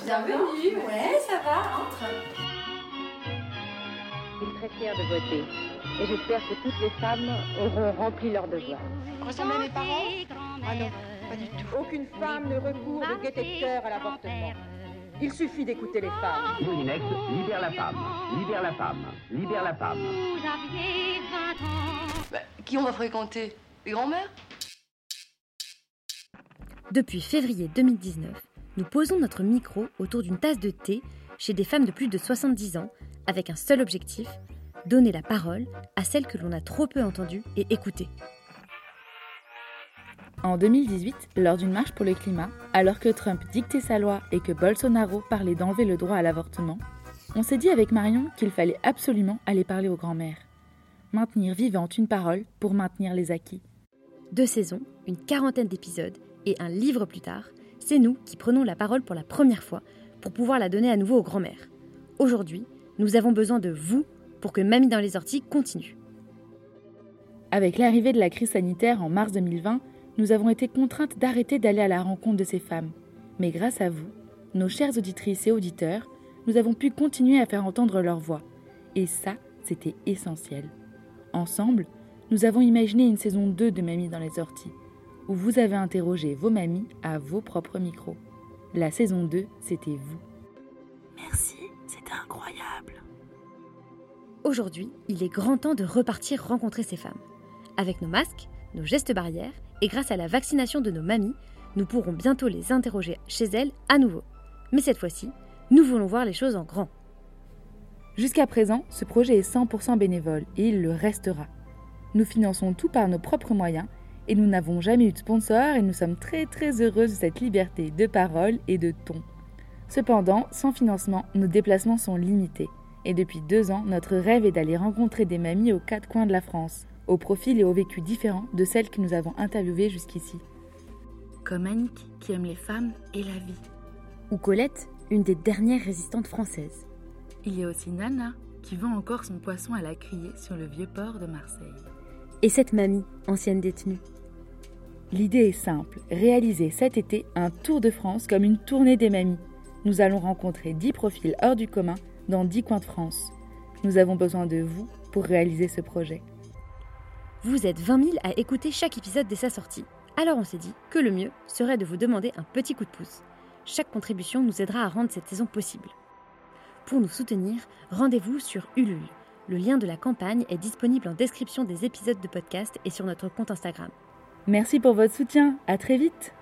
Bienvenue. Ouais, ça va, entre. Je suis très fière de voter. Et j'espère que toutes les femmes auront rempli leur devoir. Ressemble à mes parents? Ah non, pas du tout. Aucune femme ne recourt de gaieté de cœur à l'avortement. Il suffit d'écouter les femmes. Moulinex, libère la femme, libère la femme, libère la femme. Bah, qui on va fréquenter? Les grands-mères? Depuis février 2019, nous posons notre micro autour d'une tasse de thé chez des femmes de plus de 70 ans avec un seul objectif, donner la parole à celles que l'on a trop peu entendues et écoutées. En 2018, lors d'une marche pour le climat, alors que Trump dictait sa loi et que Bolsonaro parlait d'enlever le droit à l'avortement, on s'est dit avec Marion qu'il fallait absolument aller parler aux grands-mères. Maintenir vivante une parole pour maintenir les acquis. Deux saisons, une quarantaine d'épisodes et un livre plus tard, c'est nous qui prenons la parole pour la première fois pour pouvoir la donner à nouveau aux grands-mères. Aujourd'hui, nous avons besoin de vous pour que Mamie dans les orties continue. Avec l'arrivée de la crise sanitaire en mars 2020, nous avons été contraintes d'arrêter d'aller à la rencontre de ces femmes. Mais grâce à vous, nos chères auditrices et auditeurs, nous avons pu continuer à faire entendre leur voix. Et ça, c'était essentiel. Ensemble, nous avons imaginé une saison 2 de Mamie dans les orties, où vous avez interrogé vos mamies à vos propres micros. La saison 2, c'était vous. Merci, c'était incroyable. Aujourd'hui, il est grand temps de repartir rencontrer ces femmes. Avec nos masques, nos gestes barrières et grâce à la vaccination de nos mamies, nous pourrons bientôt les interroger chez elles à nouveau. Mais cette fois-ci, nous voulons voir les choses en grand. Jusqu'à présent, ce projet est 100% bénévole et il le restera. Nous finançons tout par nos propres moyens et nous n'avons jamais eu de sponsor et nous sommes très très heureuses de cette liberté de parole et de ton. Cependant, sans financement, nos déplacements sont limités. Et depuis deux ans, notre rêve est d'aller rencontrer des mamies aux quatre coins de la France, au profil et au vécu différents de celles que nous avons interviewées jusqu'ici. Comme Annick, qui aime les femmes et la vie. Ou Colette, une des dernières résistantes françaises. Il y a aussi Nana, qui vend encore son poisson à la criée sur le vieux port de Marseille. Et cette mamie, ancienne détenue. L'idée est simple, réaliser cet été un tour de France comme une tournée des mamies. Nous allons rencontrer 10 profils hors du commun dans 10 coins de France. Nous avons besoin de vous pour réaliser ce projet. Vous êtes 20 000 à écouter chaque épisode dès sa sortie. Alors on s'est dit que le mieux serait de vous demander un petit coup de pouce. Chaque contribution nous aidera à rendre cette saison possible. Pour nous soutenir, rendez-vous sur Ulule. Le lien de la campagne est disponible en description des épisodes de podcast et sur notre compte Instagram. Merci pour votre soutien, à très vite